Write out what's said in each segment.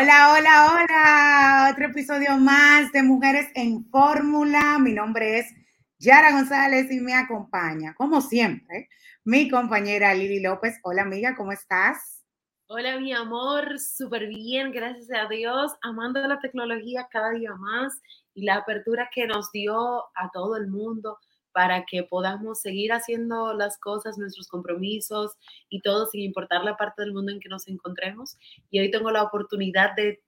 Hola, hola, hola. Otro episodio más de Mujeres en Fórmula. Mi nombre es Yara González y me acompaña, como siempre, mi compañera Lili López. Hola, amiga, ¿cómo estás? Hola, mi amor, súper bien, gracias a Dios, amando la tecnología cada día más y la apertura que nos dio a todo el mundo para que podamos seguir haciendo las cosas, nuestros compromisos y todo sin importar la parte del mundo en que nos encontremos. Y hoy tengo la oportunidad de,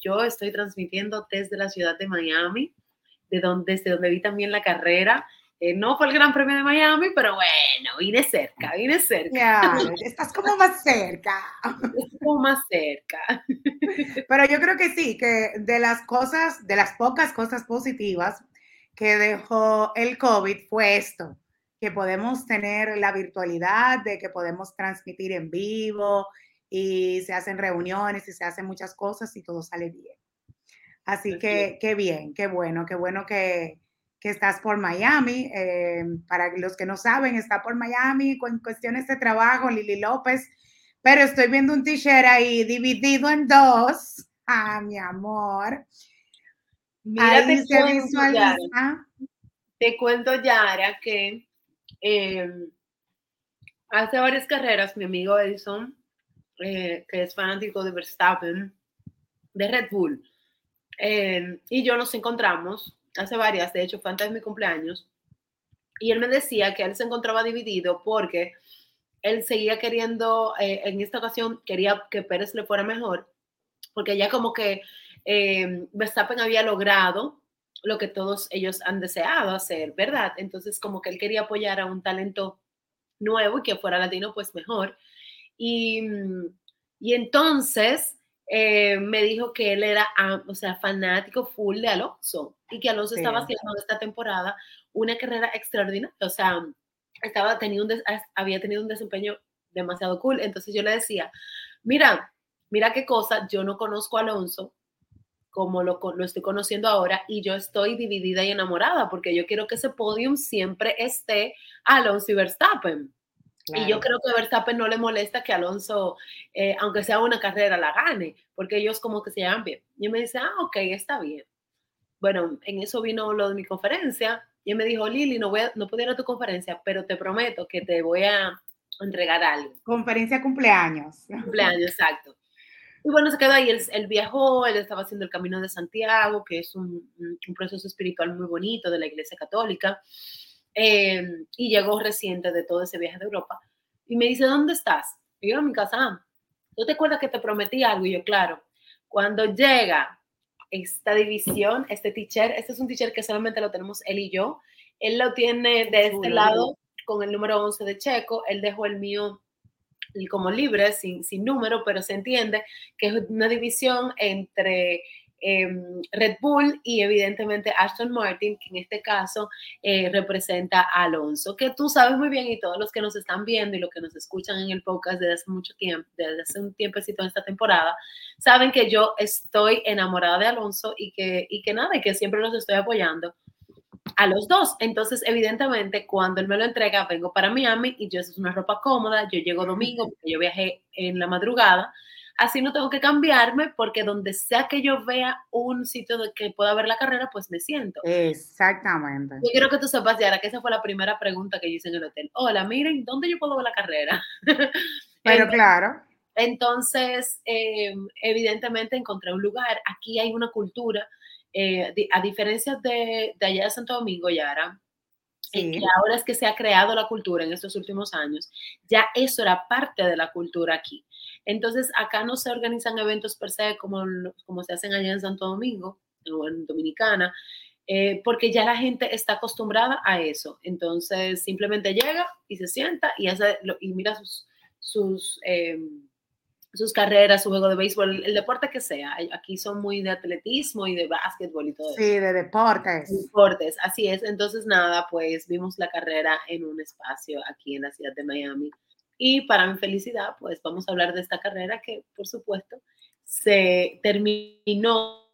yo estoy transmitiendo desde la ciudad de Miami, de donde, desde donde vi también la carrera. Eh, no fue el Gran Premio de Miami, pero bueno, vine cerca, vine cerca. estás como más cerca. como más cerca. Pero yo creo que sí, que de las cosas, de las pocas cosas positivas que dejó el COVID fue esto, que podemos tener la virtualidad, de que podemos transmitir en vivo y se hacen reuniones y se hacen muchas cosas y todo sale bien. Así que qué bien, qué bueno, qué bueno que, que estás por Miami. Eh, para los que no saben, está por Miami con cuestiones de trabajo, Lili López, pero estoy viendo un t-shirt ahí dividido en dos. Ah, mi amor. Mira, te, cuento, Yara, te cuento, Yara, que em, hace varias carreras mi amigo Edison, eh, que es fanático de Verstappen, de Red Bull, em, y yo nos encontramos hace varias, de hecho fue antes de mi cumpleaños, y él me decía que él se encontraba dividido porque él seguía queriendo, eh, en esta ocasión quería que Pérez le fuera mejor, porque ya como que eh, Verstappen había logrado lo que todos ellos han deseado hacer, ¿verdad? Entonces, como que él quería apoyar a un talento nuevo y que fuera latino, pues mejor. Y, mm, y entonces eh, me dijo que él era, o sea, fanático full de Alonso y que Alonso estaba haciendo esta temporada una carrera extraordinaria, o sea, estaba teniendo un había tenido un desempeño demasiado cool. Entonces yo le decía, mira, mira qué cosa, yo no conozco a Alonso, como lo, lo, estoy conociendo ahora y yo estoy dividida y enamorada porque yo quiero que ese podium siempre esté Alonso y Verstappen. Y yo creo que a Verstappen no le molesta que Alonso, eh, aunque sea una carrera, la gane, porque ellos como que se llaman bien. Y me dice, ah, ok, está bien. Bueno, en eso vino lo de mi conferencia y él me dijo, Lili, no, voy a, no puedo ir a tu conferencia, pero te prometo que te voy a entregar algo. Conferencia cumpleaños. Cumpleaños, exacto. Y bueno, se quedó ahí, él, él, viajó, él estaba haciendo el Camino de Santiago, que es un, un proceso espiritual muy bonito de la Iglesia Católica, eh, y llegó reciente de todo ese viaje de Europa, y me dice, ¿dónde estás? Y yo, en mi casa, ¿tú te acuerdas que te prometí algo? Y yo, claro, cuando llega esta división, este teacher, este es un teacher que solamente lo tenemos él y yo, él lo tiene de este lado con el número 11 de Checo, él dejó el mío como libre, sin, sin número, pero se entiende que es una división entre em, Red Bull y evidentemente Aston Martin, que en este caso eh, representa a Alonso, que tú sabes muy bien y todos los que nos están viendo y los que nos escuchan en el podcast desde hace mucho tiempo, desde hace un tiempecito en esta temporada, saben que yo estoy enamorada de Alonso y que, y que nada, y que siempre los estoy apoyando a los dos. Entonces, evidentemente, cuando él me lo entrega, vengo para Miami y yo es una ropa cómoda, yo llego domingo porque yo viajé en la madrugada, así no tengo que cambiarme porque donde sea que yo vea un sitio de que pueda ver la carrera, pues me siento. Exactamente. Yo quiero que tú sepas, Yara, que esa fue la primera pregunta que yo hice en el hotel. Hola, miren, ¿dónde yo puedo ver la carrera? Pero claro. Entonces, em, evidentemente encontré un lugar. Aquí hay una cultura eh, a diferencia de, de, allá de Santo Domingo, Yara, sí. que ahora es que se ha creado la cultura en estos últimos años, ya eso era parte de la cultura aquí. Entonces, acá no se organizan eventos per se como, como se hacen allá en Santo Domingo o en Dominicana, eh, porque ya la gente está acostumbrada a eso. Entonces, simplemente llega y se sienta y, hace, y mira sus, sus eh, sus carreras, su juego de béisbol, el deporte que sea. Aquí son muy de atletismo y de básquetbol y todo eso. Sí, de deportes. Deportes, así es. Entonces, nada, pues vimos la carrera en un espacio aquí en la ciudad de Miami. Y para mi felicidad, pues vamos a hablar de esta carrera que, por supuesto, se terminó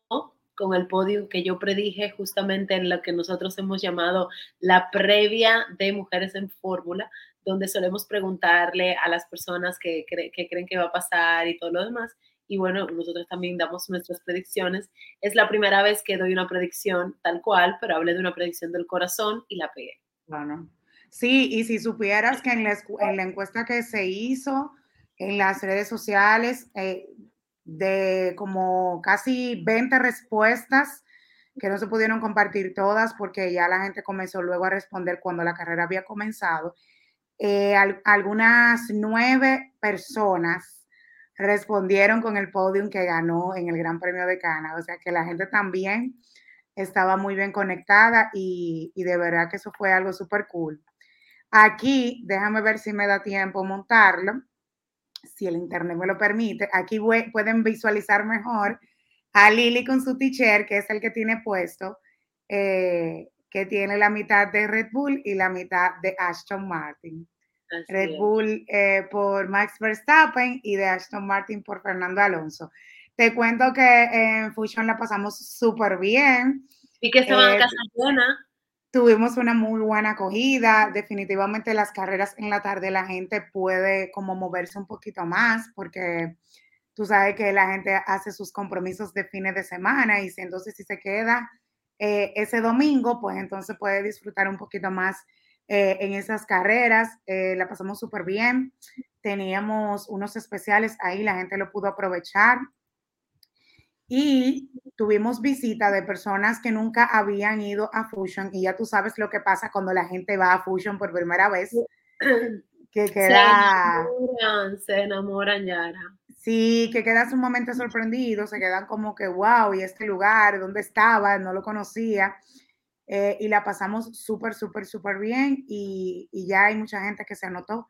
con el podio que yo predije justamente en lo que nosotros hemos llamado la previa de Mujeres en Fórmula, donde solemos preguntarle a las personas que creen que va a pasar y todo lo demás. y bueno, nosotros también damos nuestras predicciones. Es la primera vez que doy una predicción tal cual, pero hablé de una predicción del corazón y la pegué. Bueno, sí, y si supieras que en la, en la encuesta que se hizo en las redes sociales, eh, de como casi 20 respuestas que no se pudieron compartir todas porque ya la gente comenzó luego a responder cuando la carrera había comenzado. Eh, algunas nueve personas respondieron con el podium que ganó en el Gran Premio de Cana. O sea que la gente también estaba muy bien conectada y, de verdad que eso fue algo súper cool. Aquí, déjame ver si me da tiempo montarlo si el internet me lo permite, aquí pueden visualizar mejor a Lily con su t-shirt, que es el que tiene puesto, eh, que tiene la mitad de Red Bull y la mitad de Aston Martin. Red Bull eh, por Max Verstappen y de Aston Martin por Fernando Alonso. Te cuento que en Fusion la pasamos súper bien. Y que van a casa buena. Tuvimos una muy buena acogida. Definitivamente las carreras en la tarde la gente puede como moverse un poquito más porque tú sabes que la gente hace sus compromisos de fines de semana y si, entonces si se queda eh, ese domingo, pues entonces puede disfrutar un poquito más eh, en esas carreras. Eh, la pasamos súper bien. Teníamos unos especiales ahí, la gente lo pudo aprovechar. Y tuvimos visita de personas que nunca habían ido a Fusion y ya tú sabes lo que pasa cuando la gente va a Fusion por primera vez. Que queda... Se enamoran, se enamoran, Yara. Sí, que quedas sumamente sorprendido, se quedan como que, wow, ¿y este lugar? ¿Dónde estaba? No lo conocía. Eh, y la pasamos súper, súper, súper bien y, y, ya hay mucha gente que se anotó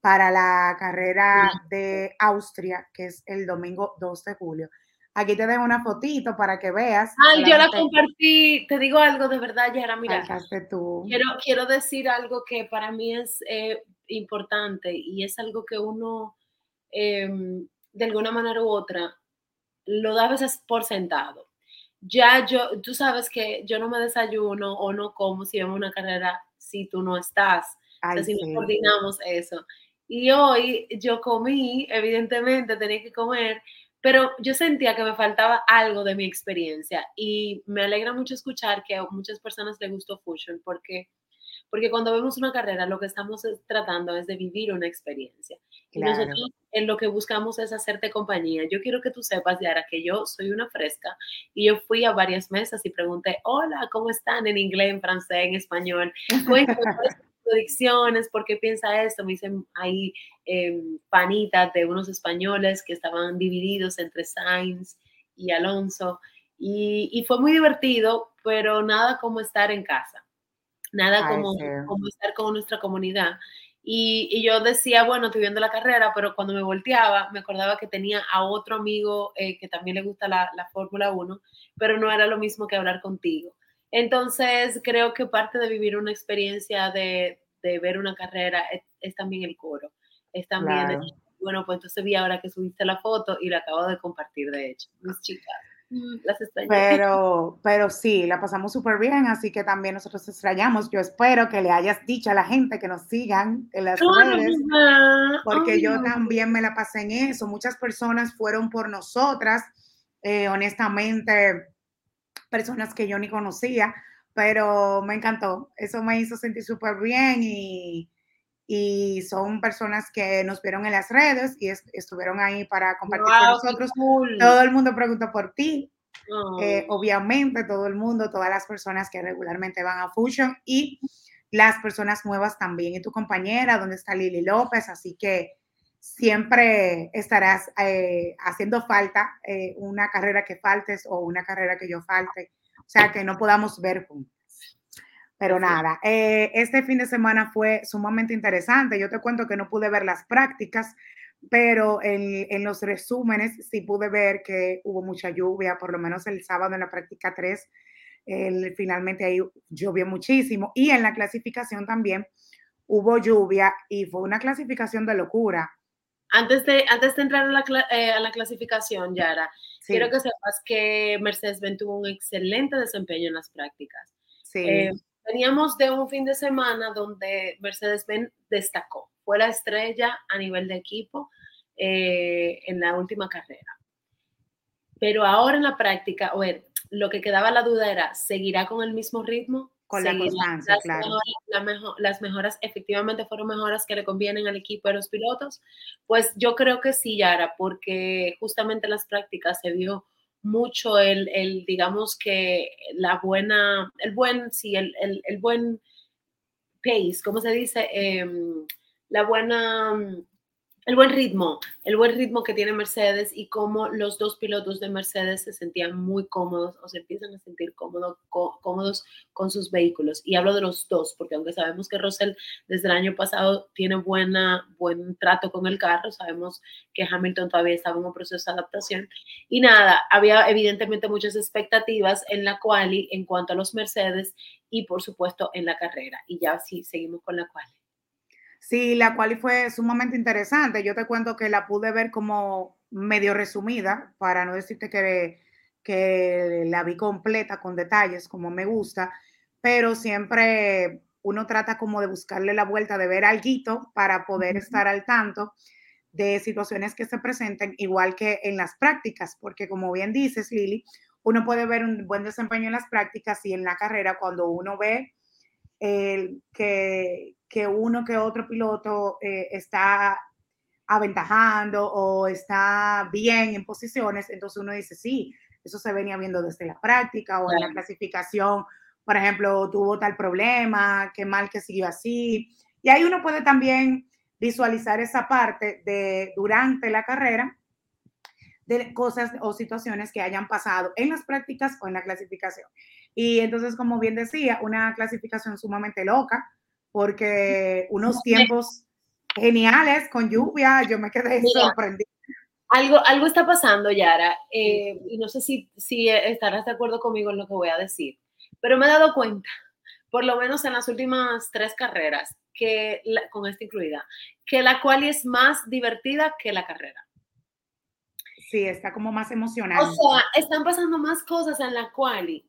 para la carrera de Austria, que es el domingo 2 de julio. Aquí te dejo una fotito para que veas. Ay, yo la compartí. Te digo algo de verdad, Yara. Mira, tú. Quiero, quiero decir algo que para mí es eh, importante y es algo que uno, em, de alguna manera u otra, lo da a veces por sentado. Ya yo, tú sabes que yo no me desayuno o no como si vemos una carrera si tú no estás. Ay, si no coordinamos eso. Y hoy yo comí, evidentemente tenía que comer, pero yo sentía que me faltaba algo de mi experiencia y me alegra mucho escuchar que a muchas personas les gustó Fusion porque, porque cuando vemos una carrera lo que estamos tratando es de vivir una experiencia. Y nosotros en lo que buscamos es hacerte compañía. Yo quiero que tú sepas, Yara, que yo soy una fresca y yo fui a varias mesas y pregunté, hola, ¿cómo están? En inglés, en francés, en español. Cuéntame predicciones, ¿por qué piensa esto? Me dicen ahí eh, panitas de unos españoles que estaban divididos entre Sainz y Alonso. Y, fue muy divertido, pero nada como estar en casa, nada como, como, estar con nuestra comunidad. Y, yo decía, bueno, estoy viendo la carrera, pero cuando me volteaba, me acordaba que tenía a otro amigo eh, que también le gusta la, la Fórmula 1, pero no era lo mismo que hablar contigo. Entonces, creo que parte de vivir una experiencia de, ver una carrera es, también el coro. Es también, bueno, pues entonces vi ahora que subiste la foto y la acabo de compartir, de hecho, mis chicas. Las extrañé. Pero, pero sí, la pasamos súper bien, así que también nosotros extrañamos. Yo espero que le hayas dicho a la gente que nos sigan en las redes, porque yo también me la pasé en eso. Muchas personas fueron por nosotras. Eh, honestamente, personas que yo ni conocía, pero me encantó. Eso me hizo sentir súper bien y, y, son personas que nos vieron en las redes y estuvieron ahí para compartir con nosotros. Todo el mundo preguntó por ti. Eh, obviamente, todo el mundo, todas las personas que regularmente van a Fusion y las personas nuevas también. Y tu compañera, ¿dónde está Lili López? Así que siempre estarás eh, haciendo falta eh, una carrera que faltes o una carrera que yo falte, o sea, que no podamos ver juntos. Pero nada, eh, este fin de semana fue sumamente interesante. Yo te cuento que no pude ver las prácticas, pero en, en, los resúmenes sí pude ver que hubo mucha lluvia, por lo menos el sábado en la práctica 3, finalmente ahí llovió muchísimo. Y en la clasificación también hubo lluvia y fue una clasificación de locura. Antes de, antes de entrar a la, eh, a la clasificación, Yara, quiero que sepas que Mercedes-Benz tuvo un excelente desempeño en las prácticas. Sí. Eh, veníamos de un fin de semana donde Mercedes-Benz destacó, fue la estrella a nivel de equipo eh, en la última carrera. pero ahora en la práctica, o lo que quedaba la duda era, ¿seguirá con el mismo ritmo? Con la constancia, claro. las mejoras efectivamente fueron mejoras que le convienen al equipo de los pilotos. Pues yo creo que sí, Yara, porque justamente en las prácticas se vio mucho el, el digamos que la buena, el buen, sí, el, el, el buen pace, ¿cómo se dice? Em, la buena el buen ritmo, el buen ritmo que tiene Mercedes y cómo los dos pilotos de Mercedes se sentían muy cómodos o se empiezan a sentir cómodos con sus vehículos. Y hablo de los dos, porque aunque sabemos que Russell desde el año pasado tiene buena, buen trato con el carro, sabemos que Hamilton todavía estaba en un proceso de adaptación. Y nada, había evidentemente muchas expectativas en la quali en cuanto a los Mercedes y por supuesto en la carrera. Y ya sí, seguimos con la quali. Sí, la cual fue sumamente interesante. Yo te cuento que la pude ver como medio resumida, para no decirte que, que la vi completa con detalles, como me gusta, pero siempre uno trata como de buscarle la vuelta, de ver algo para poder estar al tanto de situaciones que se presenten, igual que en las prácticas, porque como bien dices, Lili, uno puede ver un buen desempeño en las prácticas y en la carrera cuando uno ve el que, que uno que otro piloto eh, está aventajando o está bien en posiciones, entonces uno dice, sí, eso se venía viendo desde la práctica o en la clasificación, por ejemplo, tuvo tal problema, qué mal que siguió así. Y ahí uno puede también visualizar esa parte de durante la carrera de cosas o situaciones que hayan pasado en las prácticas o en la clasificación. Y entonces, como bien decía, una clasificación sumamente loca, porque unos tiempos geniales con lluvia, yo me quedé sorprendida. Algo, algo está pasando, Yara, eh, y no sé si, si estarás de acuerdo conmigo en lo que voy a decir, pero me he dado cuenta, por lo menos en las últimas tres carreras, que con esta incluida, que la quali es más divertida que la carrera. Sí, está como más emocional. O sea, están pasando más cosas en la quali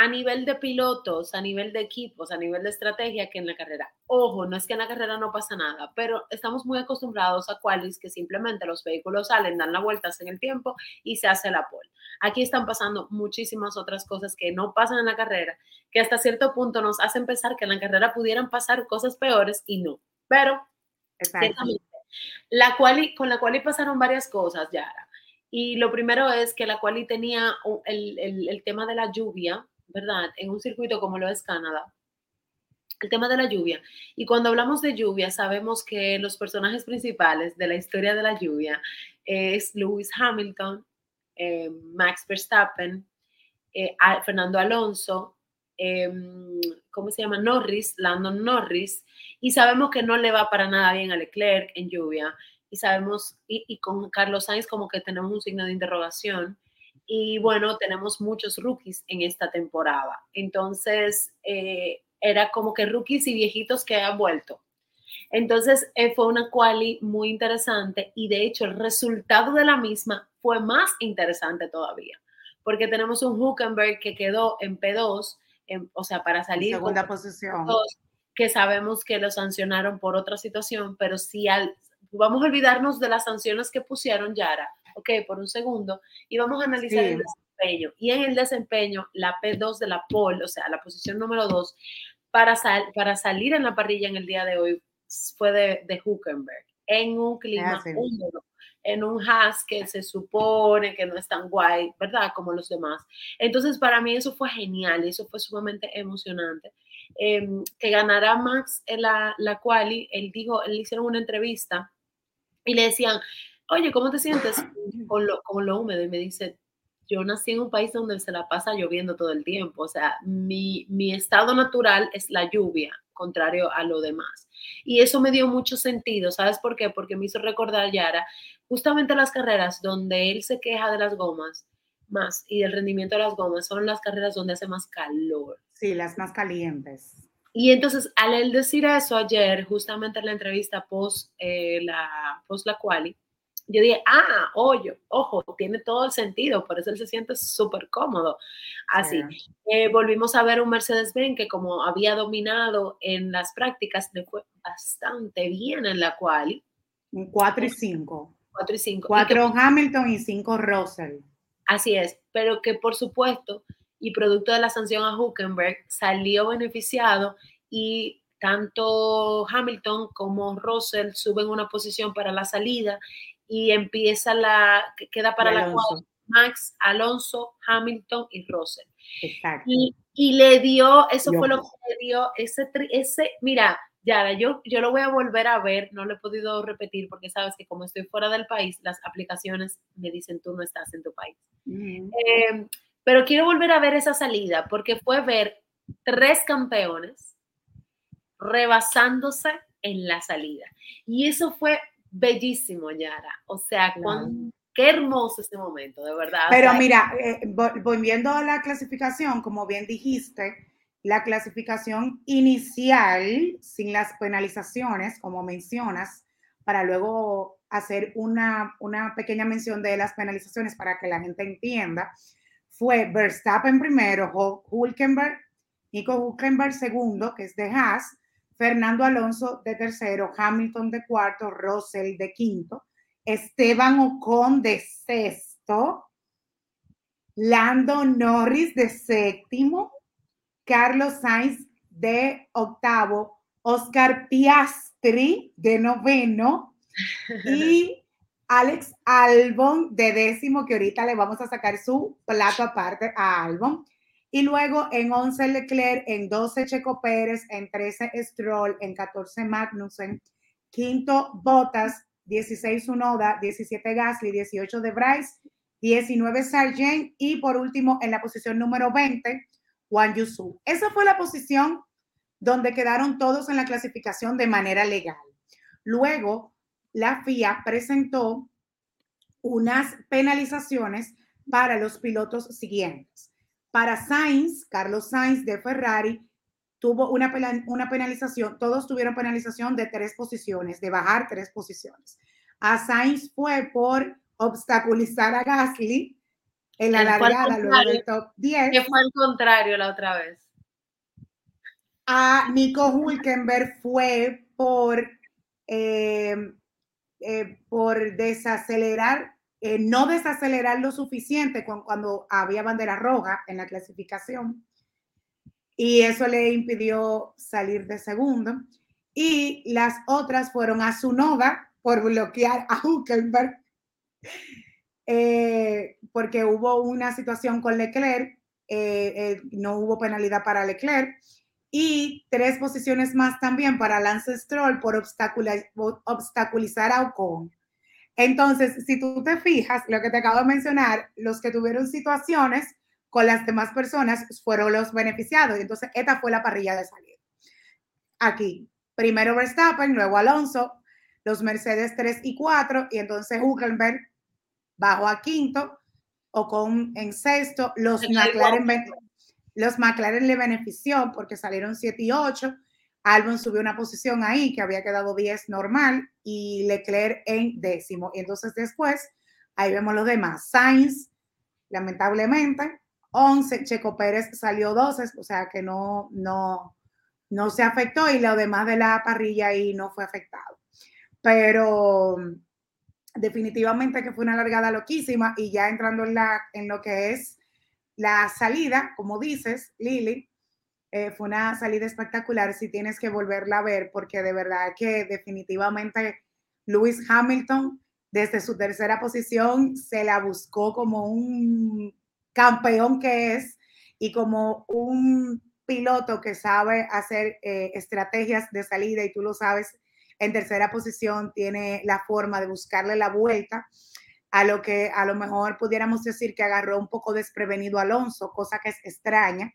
a nivel de pilotos, a nivel de equipos, a nivel de estrategia que en la carrera. Ojo, no es que en la carrera no pasa nada, pero estamos muy acostumbrados a qualis que simplemente los vehículos salen, dan la vueltas en el tiempo y se hace la pole. Aquí están pasando muchísimas otras cosas que no pasan en la carrera, que hasta cierto punto nos hacen pensar que en la carrera pudieran pasar cosas peores y no. Pero, la quali, con la quali pasaron varias cosas, Yara. Y lo primero es que la quali tenía el, el, el tema de la lluvia, ¿verdad? En un circuito como lo es Canadá. El tema de la lluvia. Y cuando hablamos de lluvia, sabemos que los personajes principales de la historia de la lluvia es Lewis Hamilton, eh, Max Verstappen, eh, Fernando Alonso, em, ¿cómo se llama? Norris, Landon Norris. Y sabemos que no le va para nada bien a Leclerc en lluvia. Y sabemos, y, y con Carlos Sainz como que tenemos un signo de interrogación y bueno, tenemos muchos rookies en esta temporada. Entonces, eh, era como que rookies y viejitos que han vuelto. Entonces, eh, fue una quali muy interesante y de hecho el resultado de la misma fue más interesante todavía, porque tenemos un Huckenberg que quedó en P2, o sea, para salir. segunda posición. que sabemos que lo sancionaron por otra situación, pero si al, vamos a olvidarnos de las sanciones que pusieron Yara, ok, por un segundo, y vamos a analizar el desempeño. Y en el desempeño, la P2 de la pole, o sea, la posición número 2, para, para salir en la parrilla en el día de hoy fue de, de Huckenberg, en un clima húmedo, en un Haas que se supone que no es tan guay, ¿verdad? Como los demás. Entonces, para mí eso fue genial, eso fue sumamente emocionante. Em, que ganara Max en la, la quali, él dijo, él hicieron una entrevista y le decían, oye, ¿cómo te sientes con lo, con lo húmedo? Y me dice, yo nací en un país donde se la pasa lloviendo todo el tiempo, o sea, mi, mi, estado natural es la lluvia, contrario a lo demás. Y eso me dio mucho sentido, ¿sabes por qué? Porque me hizo recordar, Yara, justamente las carreras donde él se queja de las gomas más y del rendimiento de las gomas son las carreras donde hace más calor. Sí, las más calientes. Y entonces, al él decir eso ayer, justamente en la entrevista post, eh, la, post la quali, yo dije, ah, oye, ojo, tiene todo el sentido, por eso él se siente súper cómodo. Así, eh, volvimos a ver un Mercedes-Benz que como había dominado en las prácticas, le fue bastante bien en la cual. Un 4 y 5. 4 y 5. 4 Hamilton y 5 Russell. Así es, pero que por supuesto, y producto de la sanción a Huckenberg, salió beneficiado y tanto Hamilton como Russell suben una posición para la salida y empieza la, queda para la cual Max, Alonso, Hamilton y Russell. Exacto. Y, le dio, eso fue lo que le dio ese, ese, mira, Yara, yo, yo lo voy a volver a ver, no lo he podido repetir porque sabes que como estoy fuera del país, las aplicaciones me dicen tú no estás en tu país. Em, pero quiero volver a ver esa salida porque fue ver tres campeones rebasándose en la salida. Y eso fue bellísimo, Yara. O sea, qué hermoso este momento, de verdad. Pero mira, eh, volviendo a la clasificación, como bien dijiste, la clasificación inicial sin las penalizaciones, como mencionas, para luego hacer una, una pequeña mención de las penalizaciones para que la gente entienda, fue Verstappen primero, Hulkenberg, Nico Hulkenberg segundo, que es de Haas, Fernando Alonso de tercero, Hamilton de cuarto, Russell de quinto, Esteban Ocon de sexto, Lando Norris de séptimo, Carlos Sainz de octavo, Oscar Piastri de noveno y Alex Albon de décimo, que ahorita le vamos a sacar su plato aparte a Albon. Y luego en 11 Leclerc, en 12 Checo Pérez, en 13 Stroll, en 14 Magnussen, quinto Bottas, 16 Unoda, 17 Gasly, 18 de Bryce, 19 Sargent y por último en la posición número 20 Juan Yusu. Esa fue la posición donde quedaron todos en la clasificación de manera legal. Luego, la FIA presentó unas penalizaciones para los pilotos siguientes. Para Sainz, Carlos Sainz de Ferrari, tuvo una, una penalización, todos tuvieron penalización de tres posiciones, de bajar tres posiciones. A Sainz fue por obstaculizar a Gasly en la largada, luego del top 10. Que fue al contrario la otra vez. A Nico Hulkenberg fue por, eh, eh, por desacelerar, eh, no desacelerar lo suficiente cuando había bandera roja en la clasificación. Y eso le impidió salir de segundo. Y las otras fueron a Sunoda por bloquear a Hulkenberg eh, porque hubo una situación con Leclerc, eh, eh, no hubo penalidad para Leclerc, y tres posiciones más también para Lance Stroll por obstaculizar a Ocon. Entonces, si tú te fijas, lo que te acabo de mencionar, los que tuvieron situaciones con las demás personas fueron los beneficiados. Entonces, esta fue la parrilla de salida. Aquí, primero Verstappen, luego Alonso, los Mercedes 3 y 4, y entonces Huckenberg bajó a quinto, o con en sexto, los McLaren, los McLaren le benefició porque salieron 7 y 8, Albon subió una posición ahí que había quedado 10 normal y Leclerc en décimo. Y entonces después, ahí vemos los demás. Sainz, lamentablemente, 11, Checo Pérez salió 12, o sea que no, no, no se afectó y lo demás de la parrilla ahí no fue afectado. Pero definitivamente que fue una largada loquísima y ya entrando en, en lo que es la salida, como dices, Lili, eh, fue una salida espectacular si tienes que volverla a ver porque de verdad que definitivamente Lewis Hamilton desde su tercera posición se la buscó como un campeón que es y como un piloto que sabe hacer eh, estrategias de salida y tú lo sabes en tercera posición tiene la forma de buscarle la vuelta a lo que a lo mejor pudiéramos decir que agarró un poco desprevenido Alonso, cosa que es extraña,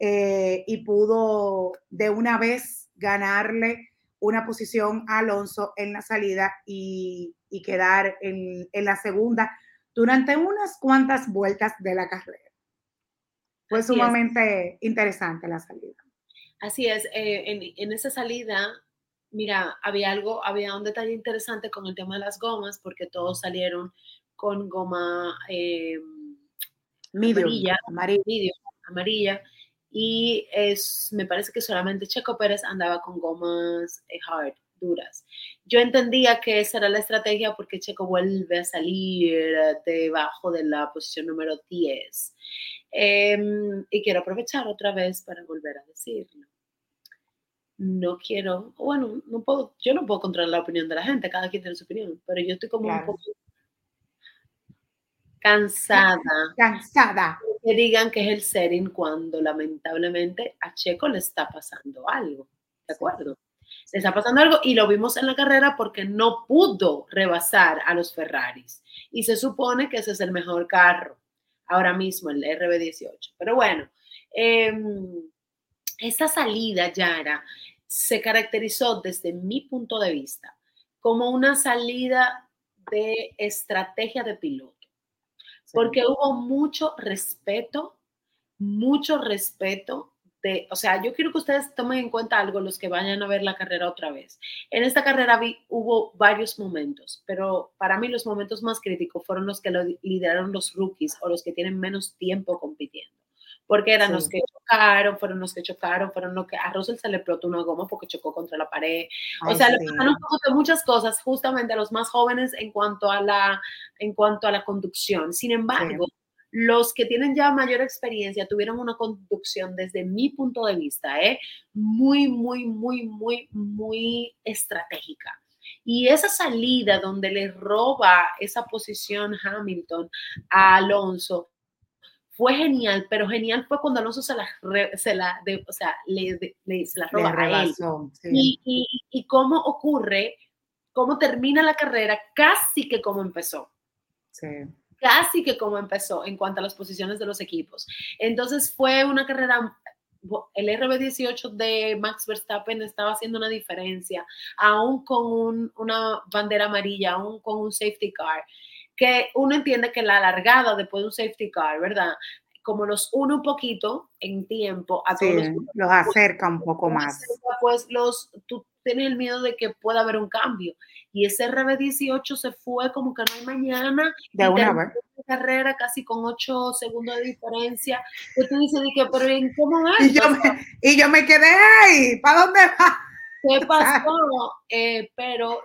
eh, y pudo de una vez ganarle una posición a Alonso en la salida y, quedar en, la segunda durante unas cuantas vueltas de la carrera. Fue sumamente interesante la salida. Así es, eh, en, en, esa salida mira, había algo, había un detalle interesante con el tema de las gomas, porque todos salieron con goma eh, amarilla, amarilla, amarilla, y es, me parece que solamente Checo Pérez andaba con gomas eh, hard, duras. Yo entendía que esa era la estrategia porque Checo vuelve a salir debajo de la posición número 10. Em, y quiero aprovechar otra vez para volver a decirlo. No quiero, bueno, no puedo, yo no puedo controlar la opinión de la gente, cada quien tiene su opinión, pero yo estoy como un poco cansada. Cansada. Que digan que es el setting cuando lamentablemente a Checo le está pasando algo. ¿De acuerdo? Le está pasando algo y lo vimos en la carrera porque no pudo rebasar a los Ferraris. Y se supone que ese es el mejor carro ahora mismo, el RB18. Pero bueno, eh, esta salida, Yara, se caracterizó desde mi punto de vista como una salida de estrategia de piloto porque hubo mucho respeto, mucho respeto de, o sea, yo quiero que ustedes tomen en cuenta algo los que vayan a ver la carrera otra vez. En esta carrera hubo varios momentos, pero para mí los momentos más críticos fueron los que lo lideraron los rookies o los que tienen menos tiempo compitiendo porque eran los que chocaron, fueron los que chocaron, fueron los que a Russell se le explotó una goma porque chocó contra la pared. o sea, le pasaron muchas cosas justamente a los más jóvenes en cuanto a la, en cuanto a la conducción. Sin embargo, los que tienen ya mayor experiencia tuvieron una conducción desde mi punto de vista, ¿eh? muy, muy, muy, muy, muy estratégica. Y esa salida donde le roba esa posición Hamilton a Alonso, fue genial, pero genial fue cuando Alonso se la, se la o sea, le, le, se la roba a él. Y, y, y, cómo ocurre, cómo termina la carrera, casi que como empezó. Sí. Casi que como empezó en cuanto a las posiciones de los equipos. Entonces fue una carrera el RB18 de Max Verstappen estaba haciendo una diferencia, aún con una bandera amarilla, aún con un safety car que uno entiende que la largada después de un safety car, ¿verdad? Como los uno un poquito en tiempo a todos los, acerca un poco más. pues los, tú tienes el miedo de que pueda haber un cambio. Y ese RB18 se fue como que no hay mañana. De una vez. carrera casi con ocho segundos de diferencia. Que tú dices, pero ¿en cómo es? Y yo, me, y yo me quedé ahí, ¿para dónde va? ¿Qué pasó? Eh, pero...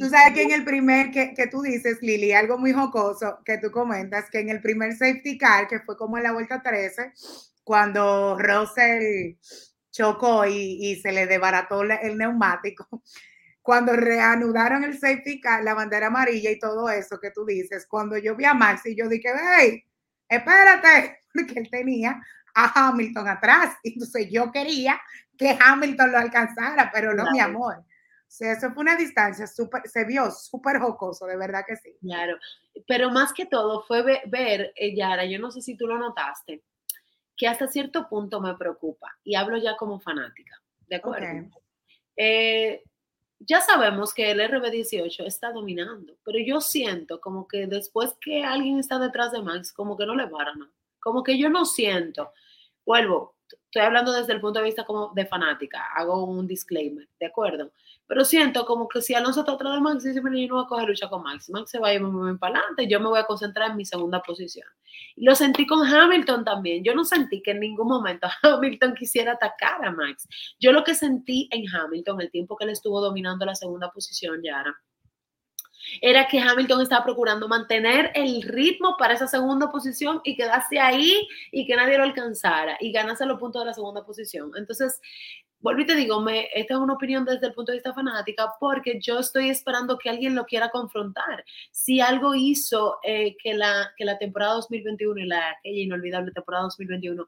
tú sabes que en el primer, que, que, tú dices, Lili, algo muy jocoso que tú comentas, que en el primer safety car, que fue como en la vuelta 13, cuando Russell chocó y, y se le desbarató el neumático, cuando reanudaron el safety car, la bandera amarilla y todo eso que tú dices, cuando yo vi a Max y yo dije, hey, espérate, porque él tenía a Hamilton atrás. Entonces yo quería que Hamilton lo alcanzara, pero no, mi amor. O sea, eso fue una distancia súper, se vio súper jocoso, de verdad que sí. Claro, pero más que todo fue ver, eh, Yara, yo no sé si tú lo notaste, que hasta cierto punto me preocupa, y hablo ya como fanática, ¿de acuerdo? Eh, ya sabemos que el RB18 está dominando, pero yo siento como que después que alguien está detrás de Max, como que no le paran, como que yo no siento, vuelvo, estoy hablando desde el punto de vista como de fanática, hago un disclaimer, ¿de acuerdo? Pero siento como que si Alonso está atrás de Max, dice, yo no voy a coger lucha con Max, Max se va a ir muy, muy para adelante, yo me voy a concentrar en mi segunda posición. Lo sentí con Hamilton también, yo no sentí que en ningún momento Hamilton quisiera atacar a Max. Yo lo que sentí en Hamilton, el tiempo que él estuvo dominando la segunda posición, ya era que Hamilton estaba procurando mantener el ritmo para esa segunda posición y quedarse ahí y que nadie lo alcanzara y ganarse los puntos de la segunda posición. Entonces, vuelvo y te digo, me, esta es una opinión desde el punto de vista fanática porque yo estoy esperando que alguien lo quiera confrontar. Si algo hizo eh, que, la, que la temporada 2021 y la aquella inolvidable temporada 2021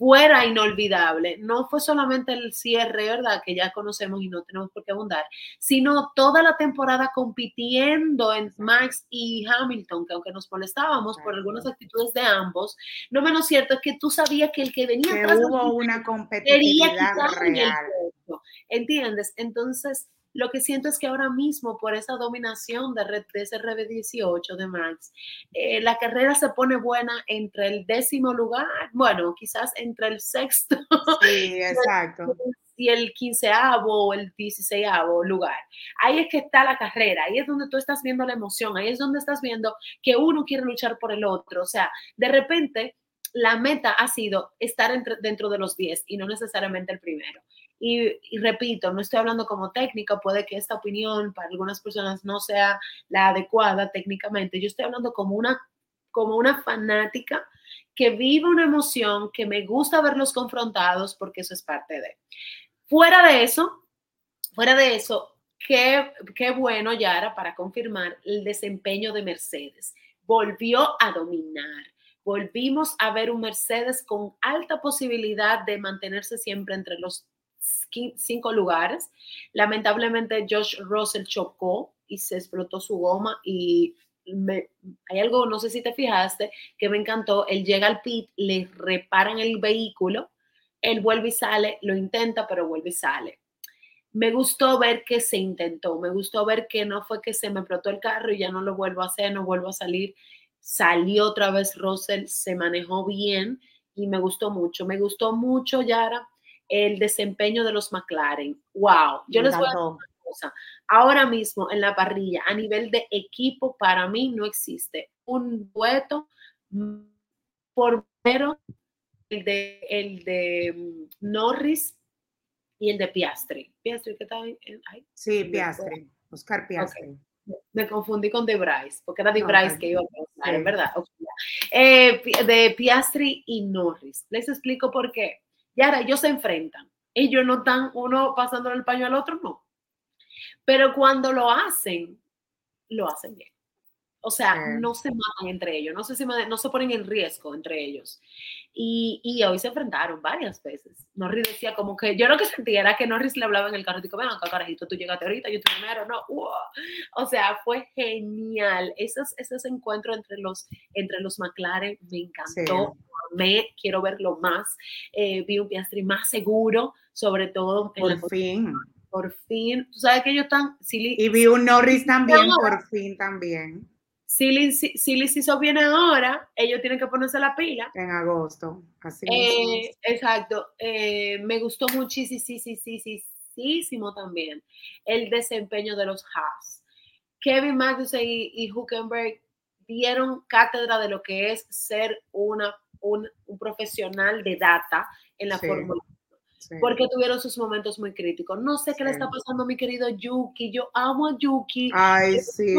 fuera inolvidable. No fue solamente el cierre, ¿verdad? Que ya conocemos y no tenemos por qué abundar, sino toda la temporada compitiendo en Max y Hamilton, que aunque nos molestábamos por algunas actitudes de ambos, lo menos cierto es que tú sabías que el que venía que hubo una competitividad real. ¿Entiendes? Entonces, lo que siento es que ahora mismo, por esa dominación de, de ese RB18 de Max, eh, la carrera se pone buena entre el décimo lugar, bueno, quizás entre el sexto sí, exacto. y el quinceavo o el dieciséisavo lugar. Ahí es que está la carrera, ahí es donde tú estás viendo la emoción, ahí es donde estás viendo que uno quiere luchar por el otro. O sea, de repente la meta ha sido estar dentro de los 10 y no necesariamente el primero. Y, repito, no estoy hablando como técnica, puede que esta opinión para algunas personas no sea la adecuada técnicamente. Yo estoy hablando como una, como una fanática que vive una emoción, que me gusta verlos confrontados porque eso es parte de. Fuera de eso, fuera de eso, qué, qué bueno, Yara, para confirmar el desempeño de Mercedes. Volvió a dominar volvimos a ver un Mercedes con alta posibilidad de mantenerse siempre entre los cinco lugares. Lamentablemente Josh Russell chocó y se explotó su goma y hay algo, no sé si te fijaste, que me encantó. Él llega al pit, le reparan el vehículo, él vuelve y sale, lo intenta, pero vuelve y sale. Me gustó ver que se intentó, me gustó ver que no fue que se me explotó el carro y ya no lo vuelvo a hacer, no vuelvo a salir. Salió otra vez Russell, se manejó bien y me gustó mucho. Me gustó mucho, Yara, el desempeño de los McLaren. Wow, yo les voy a decir una cosa. Ahora mismo en la parrilla, a nivel de equipo, para mí no existe un dueto por mero el de, el de mm, Norris y el de Piastri. Piastri, ¿qué tal? Sí, Piastri, Oscar Piastri. Me confundí con De Bryce, porque era De Bryce que iba a pensar, ¿verdad? Eh, de Piastri y Norris. Les explico por qué. Y ahora ellos se enfrentan. Ellos no están uno pasando el paño al otro, no. Pero cuando lo hacen, lo hacen bien. O sea, no se matan entre ellos, no se, no se ponen en riesgo entre ellos. Y, y, hoy se enfrentaron varias veces. Norris decía como que, yo lo que sentía era que Norris le hablaba en el carro, y dijo, ven acá, carajito, tú llegaste ahorita, yo primero, no, o sea, fue genial. Esos, esos encuentros entre los, entre los McLaren me encantó, me quiero verlo más. Eh, vi un Piastri más seguro, sobre todo. En por fin. Por fin. Tú sabes que ellos están... y vi un Norris también, por fin también si les, hizo bien ahora, ellos tienen que ponerse la pila. En agosto, así eh, Exacto. Eh, me gustó muchísimo también el desempeño de los Haas. Kevin Magnussen y, y Huckenberg dieron cátedra de lo que es ser una, un, profesional de data en la Fórmula porque tuvieron sus momentos muy críticos. No sé qué le está pasando a mi querido Yuki. Yo amo a Yuki. Ay, sí.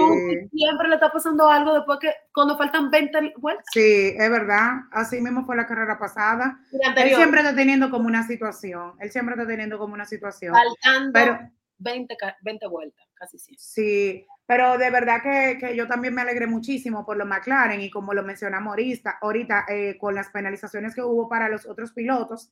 siempre le está pasando algo después que cuando faltan 20 vueltas. Sí, es verdad. Así mismo fue la carrera pasada. Él siempre está teniendo como una situación. Él siempre está teniendo como una situación. Faltando pero, 20, 20 vueltas, casi sí. Sí, pero de verdad que, que, yo también me alegré muchísimo por los McLaren y como lo mencionamos ahorita, ahorita eh, con las penalizaciones que hubo para los otros pilotos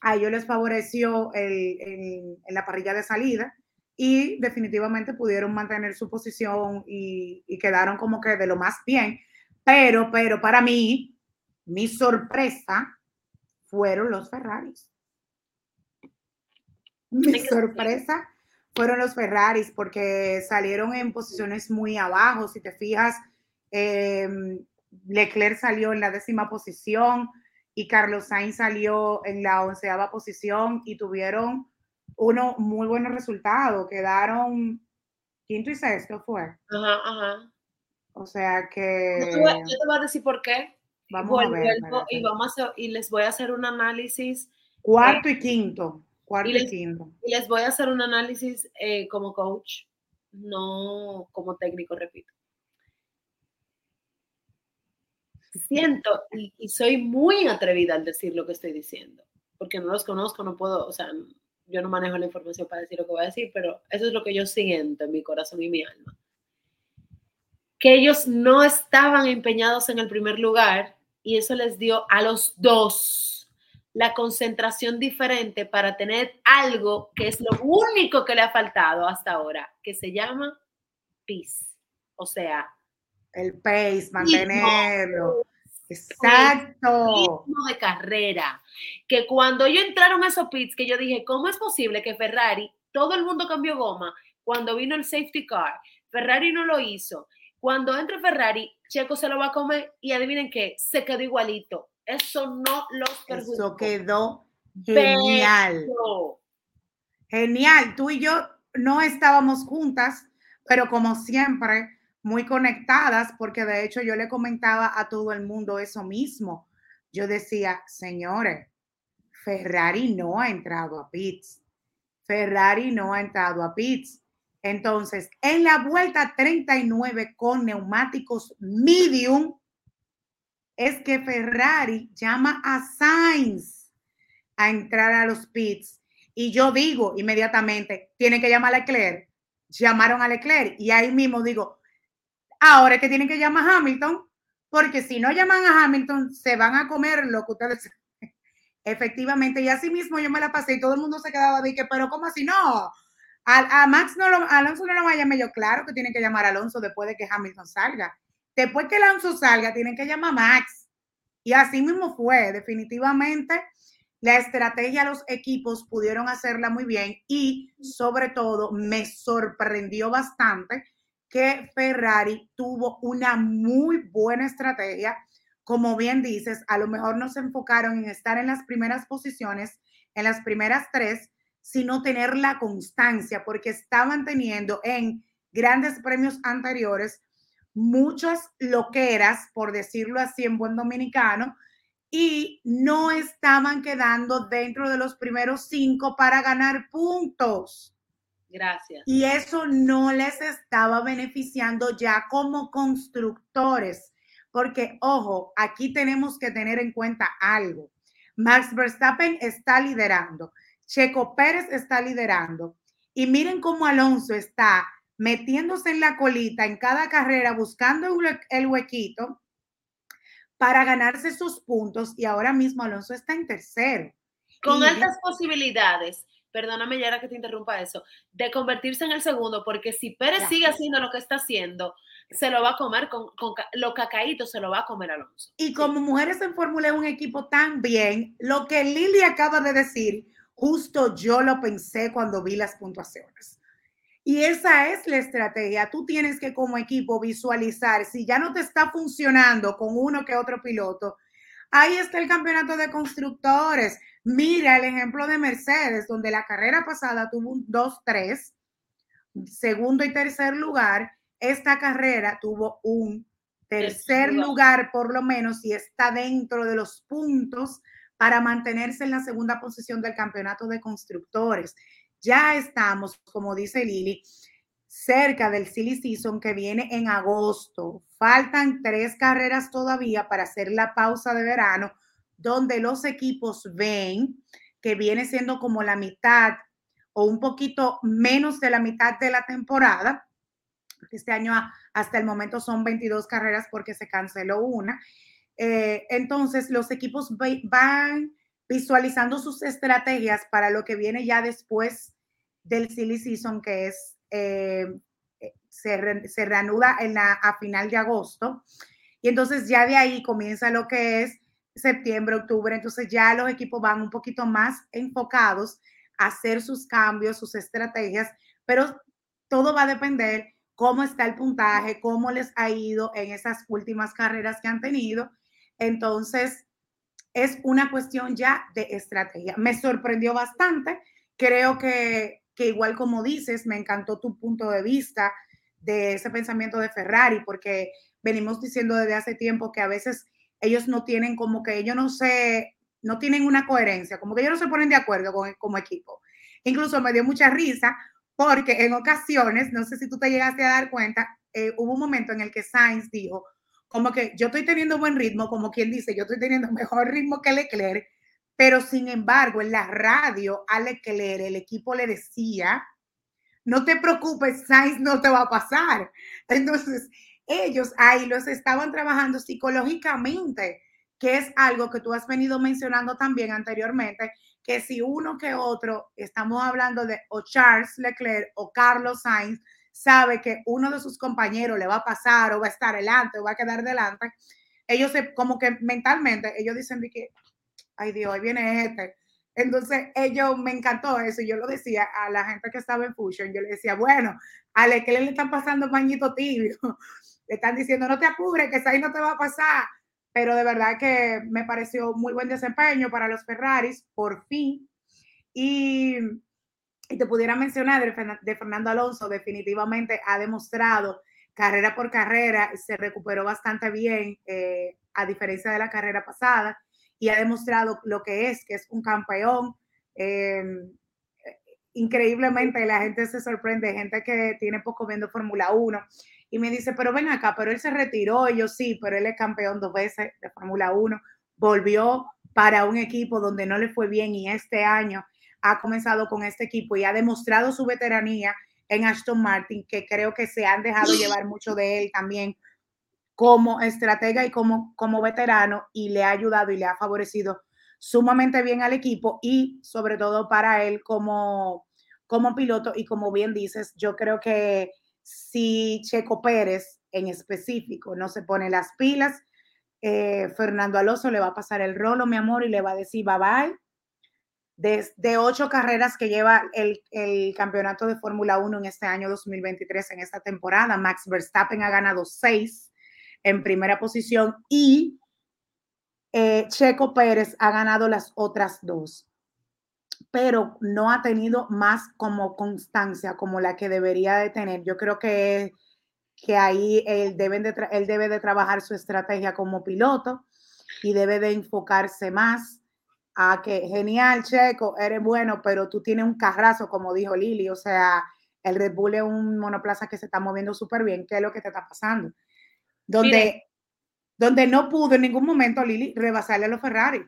a ellos les favoreció en la parrilla de salida y definitivamente pudieron mantener su posición y, quedaron como que de lo más bien. Pero, pero para mí, mi sorpresa fueron los Ferraris. Mi sorpresa fueron los Ferraris porque salieron en posiciones muy abajo. Si te fijas, em, Leclerc salió en la décima posición, y Carlos Sainz salió en la onceava posición y tuvieron uno muy buenos resultados, quedaron quinto y sexto fue. Ajá, ajá. O sea que... Yo te voy, a decir por qué. Vamos a ver. Y, vamos y les voy a hacer un análisis. Cuarto y quinto. Cuarto y, quinto. Y les voy a hacer un análisis eh, como coach, no como técnico, repito. Siento y, soy muy atrevida al decir lo que estoy diciendo, porque no los conozco, no puedo, o sea, yo no manejo la información para decir lo que voy a decir, pero eso es lo que yo siento en mi corazón y mi alma. Que ellos no estaban empeñados en el primer lugar y eso les dio a los dos la concentración diferente para tener algo que es lo único que le ha faltado hasta ahora, que se llama peace, o sea, el pace, mantenerlo. Exacto. de carrera. Que cuando ellos entraron a esos pits, que yo dije, ¿cómo es posible que Ferrari, todo el mundo cambió goma cuando vino el safety car? Ferrari no lo hizo. Cuando entre Ferrari, Checo se lo va a comer y adivinen qué, se quedó igualito. Eso no los perjudicó. Eso quedó genial. Genial. Tú y yo no estábamos juntas, pero como siempre, muy conectadas, porque de hecho yo le comentaba a todo el mundo eso mismo. Yo decía, señores, Ferrari no ha entrado a pits. Ferrari no ha entrado a pits. Entonces, en la vuelta 39 con neumáticos medium, es que Ferrari llama a Sainz a entrar a los pits. Y yo digo inmediatamente, tienen que llamar a Leclerc. Llamaron a Leclerc y ahí mismo digo, ahora es que tienen que llamar a Hamilton, porque si no llaman a Hamilton, se van a comer lo que ustedes Efectivamente, y así mismo yo me la pasé y todo el mundo se quedaba de que, pero ¿cómo así? No, a, Max no lo, Alonso no lo va a llamar yo, claro que tienen que llamar a Alonso después de que Hamilton salga. Después que Alonso salga, tienen que llamar a Max. Y así mismo fue, definitivamente. La estrategia los equipos pudieron hacerla muy bien y sobre todo me sorprendió bastante que Ferrari tuvo una muy buena estrategia como bien dices, a lo mejor no se enfocaron en estar en las primeras posiciones, en las primeras tres, sino tener la constancia, porque estaban teniendo en grandes premios anteriores muchas loqueras, por decirlo así en buen dominicano, y no estaban quedando dentro de los primeros cinco para ganar puntos. Gracias. Y eso no les estaba beneficiando ya como constructores porque, ojo, aquí tenemos que tener en cuenta algo. Max Verstappen está liderando, Checo Pérez está liderando. Y miren cómo Alonso está metiéndose en la colita en cada carrera, buscando el huequito para ganarse sus puntos. Y ahora mismo Alonso está en tercero. Con altas posibilidades perdóname Yara que te interrumpa eso, de convertirse en el segundo, porque si Pérez sigue haciendo lo que está haciendo, se lo va a comer con, con lo cacaíto, se lo va a comer Alonso. Y como mujeres en Fórmula un equipo tan bien, lo que Lili acaba de decir, justo yo lo pensé cuando vi las puntuaciones. Y esa es la estrategia. Tú tienes que como equipo visualizar, si ya no te está funcionando con uno que otro piloto, ahí está el campeonato de constructores. Mira el ejemplo de Mercedes, donde la carrera pasada tuvo un 2-3, segundo y tercer lugar, esta carrera tuvo un tercer lugar por lo menos y está dentro de los puntos para mantenerse en la segunda posición del campeonato de constructores. Ya estamos, como dice Lili, cerca del silly season que viene en agosto. Faltan tres carreras todavía para hacer la pausa de verano, donde los equipos ven que viene siendo como la mitad o un poquito menos de la mitad de la temporada este año hasta el momento son 22 carreras porque se canceló una. Eh, entonces, los equipos van visualizando sus estrategias para lo que viene ya después del silly season, que es eh, eh, se, reanuda en la, a final de agosto. Y entonces ya de ahí comienza lo que es septiembre, octubre. Entonces ya los equipos van un poquito más enfocados a hacer sus cambios, sus estrategias, pero todo va a depender cómo está el puntaje, cómo les ha ido en esas últimas carreras que han tenido. Entonces, es una cuestión ya de estrategia. Me sorprendió bastante. Creo que, que igual como dices, me encantó tu punto de vista de ese pensamiento de Ferrari, porque venimos diciendo desde hace tiempo que a veces ellos no tienen como que ellos no se, no tienen una coherencia, como que ellos no se ponen de acuerdo con, como equipo. Incluso me dio mucha risa porque en ocasiones, no sé si tú te llegaste a dar cuenta, eh, hubo un momento en el que Sainz dijo, como que yo estoy teniendo buen ritmo, como quien dice, yo estoy teniendo mejor ritmo que Leclerc, pero sin embargo, en la radio a Leclerc el equipo le decía, no te preocupes, Sainz no te va a pasar. Entonces, ellos ahí los estaban trabajando psicológicamente, que es algo que tú has venido mencionando también anteriormente, que si uno que otro, estamos hablando de o Charles Leclerc o Carlos Sainz, sabe que uno de sus compañeros le va a pasar o va a estar delante o va a quedar delante, ellos se, como que mentalmente, ellos dicen de que, ay Dios, ahí viene este. Entonces, ellos, me encantó eso. Yo lo decía a la gente que estaba en Fusion, yo le decía, bueno, a Leclerc le están pasando pañito tibio. Le están diciendo, no te apures, que ahí no te va a pasar pero de verdad que me pareció muy buen desempeño para los Ferraris, por fin. Y, te pudiera mencionar de, Fernando Alonso, definitivamente ha demostrado carrera por carrera, se recuperó bastante bien, eh, a diferencia de la carrera pasada. y ha demostrado lo que es, que es un campeón. Em, increíblemente la gente se sorprende, gente que tiene poco viendo Fórmula 1 y me dice, pero ven acá, pero él se retiró, y yo sí, pero él es campeón dos veces de Fórmula 1, volvió para un equipo donde no le fue bien y este año ha comenzado con este equipo y ha demostrado su veteranía en Aston Martin, que creo que se han dejado llevar mucho de él también como estratega y como, como veterano y le ha ayudado y le ha favorecido sumamente bien al equipo y sobre todo para él como, como piloto y como bien dices, yo creo que si Checo Pérez en específico no se pone las pilas, eh, Fernando Alonso le va a pasar el rolo, mi amor, y le va a decir bye bye. De, ocho carreras que lleva el, campeonato de Fórmula 1 en este año 2023, en esta temporada, Max Verstappen ha ganado seis en primera posición y eh, Checo Pérez ha ganado las otras dos pero no ha tenido más como constancia como la que debería de tener. Yo creo que, que ahí él, deben de él debe de trabajar su estrategia como piloto y debe de enfocarse más a que, genial, Checo, eres bueno, pero tú tienes un carrazo, como dijo Lili, o sea, el Red Bull es un monoplaza que se está moviendo súper bien, ¿qué es lo que te está pasando? Donde, donde no pudo en ningún momento Lili rebasarle a los Ferrari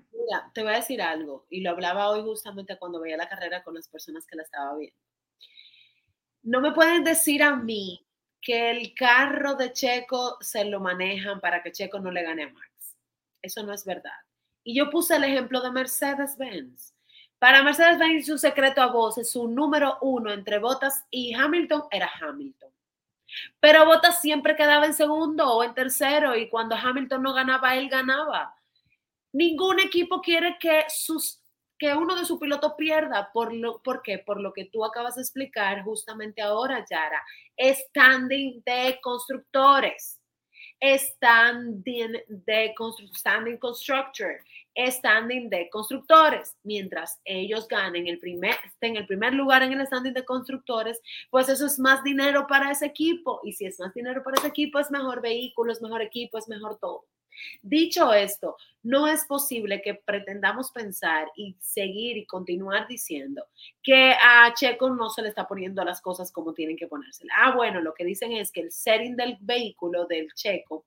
te voy a decir algo, y lo hablaba hoy justamente cuando veía la carrera con las personas que la estaba viendo. No me pueden decir a mí que el carro de Checo se lo manejan para que Checo no le gane a Max. Eso no es verdad. Y yo puse el ejemplo de Mercedes-Benz. Para Mercedes-Benz, su secreto a voces, su número uno entre Bottas y Hamilton era Hamilton. Pero Bottas siempre quedaba en segundo o en tercero y cuando Hamilton no ganaba, él ganaba. Ningún equipo quiere que, sus, que uno de sus pilotos pierda. ¿Por, lo, ¿Por qué? Por lo que tú acabas de explicar justamente ahora, Yara. Standing de constructores. Standing de standing constructor, standing de constructores. Mientras ellos ganen el primer, en el primer lugar en el standing de constructores, pues eso es más dinero para ese equipo. Y si es más dinero para ese equipo, es mejor vehículo, es mejor equipo, es mejor todo. Dicho esto, no es posible que pretendamos pensar y seguir y continuar diciendo que a Checo no se le está poniendo las cosas como tienen que ponérsela. Ah, bueno, lo que dicen es que el setting del vehículo del Checo